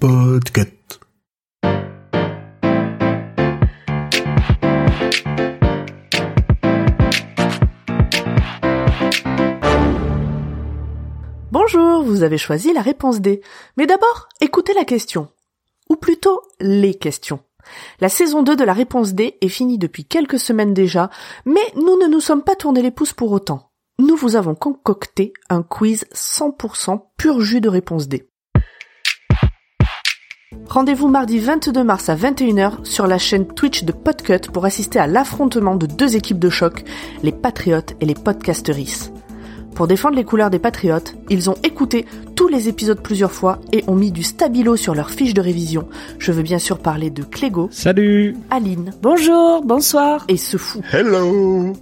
Podcast. Bonjour, vous avez choisi la réponse D. Mais d'abord, écoutez la question. Ou plutôt, les questions. La saison 2 de la réponse D est finie depuis quelques semaines déjà, mais nous ne nous sommes pas tournés les pouces pour autant. Nous vous avons concocté un quiz 100% pur jus de réponse D. Rendez-vous mardi 22 mars à 21h sur la chaîne Twitch de Podcut pour assister à l'affrontement de deux équipes de choc, les Patriotes et les Podcasteris. Pour défendre les couleurs des Patriotes, ils ont écouté tous les épisodes plusieurs fois et ont mis du stabilo sur leur fiche de révision. Je veux bien sûr parler de Clégo, Salut Aline Bonjour, bonsoir. et ce fou. Hello.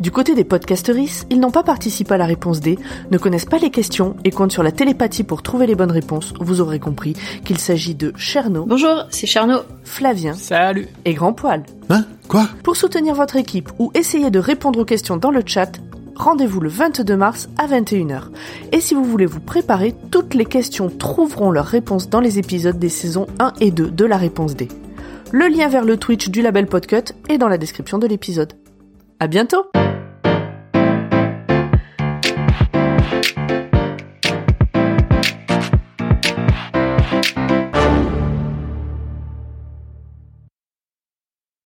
Du côté des podcasteris, ils n'ont pas participé à la réponse D, ne connaissent pas les questions et comptent sur la télépathie pour trouver les bonnes réponses. Vous aurez compris qu'il s'agit de Cherno, Bonjour, c'est Charnot. Flavien Salut et Grand Poil. Hein Quoi? Pour soutenir votre équipe ou essayer de répondre aux questions dans le chat, rendez-vous le 22 mars à 21h. Et si vous voulez vous préparer, toutes les questions trouveront leurs réponses dans les épisodes des saisons 1 et 2 de la réponse D. Le lien vers le Twitch du label Podcut est dans la description de l'épisode. À bientôt!